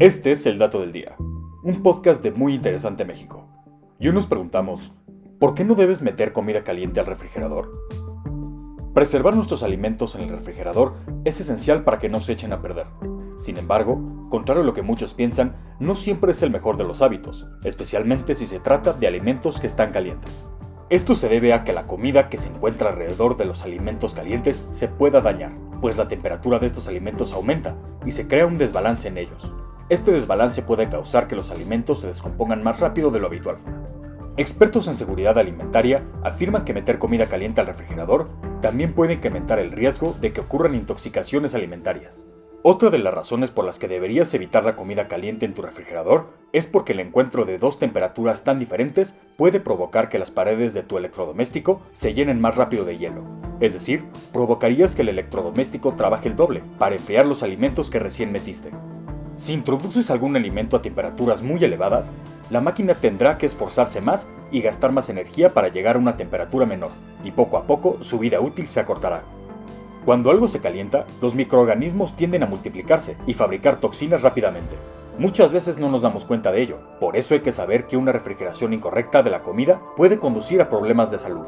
Este es el dato del día, un podcast de Muy Interesante México. Y nos preguntamos, ¿por qué no debes meter comida caliente al refrigerador? Preservar nuestros alimentos en el refrigerador es esencial para que no se echen a perder. Sin embargo, contrario a lo que muchos piensan, no siempre es el mejor de los hábitos, especialmente si se trata de alimentos que están calientes. Esto se debe a que la comida que se encuentra alrededor de los alimentos calientes se pueda dañar, pues la temperatura de estos alimentos aumenta y se crea un desbalance en ellos. Este desbalance puede causar que los alimentos se descompongan más rápido de lo habitual. Expertos en seguridad alimentaria afirman que meter comida caliente al refrigerador también puede incrementar el riesgo de que ocurran intoxicaciones alimentarias. Otra de las razones por las que deberías evitar la comida caliente en tu refrigerador es porque el encuentro de dos temperaturas tan diferentes puede provocar que las paredes de tu electrodoméstico se llenen más rápido de hielo. Es decir, provocarías que el electrodoméstico trabaje el doble para enfriar los alimentos que recién metiste. Si introduces algún alimento a temperaturas muy elevadas, la máquina tendrá que esforzarse más y gastar más energía para llegar a una temperatura menor, y poco a poco su vida útil se acortará. Cuando algo se calienta, los microorganismos tienden a multiplicarse y fabricar toxinas rápidamente. Muchas veces no nos damos cuenta de ello, por eso hay que saber que una refrigeración incorrecta de la comida puede conducir a problemas de salud.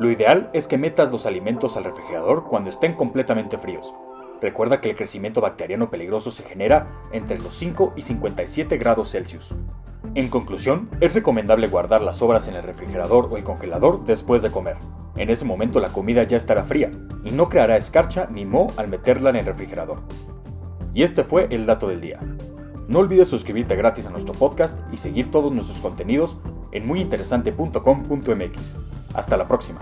Lo ideal es que metas los alimentos al refrigerador cuando estén completamente fríos. Recuerda que el crecimiento bacteriano peligroso se genera entre los 5 y 57 grados Celsius. En conclusión, es recomendable guardar las sobras en el refrigerador o el congelador después de comer. En ese momento la comida ya estará fría y no creará escarcha ni moho al meterla en el refrigerador. Y este fue el dato del día. No olvides suscribirte gratis a nuestro podcast y seguir todos nuestros contenidos en muyinteresante.com.mx. Hasta la próxima.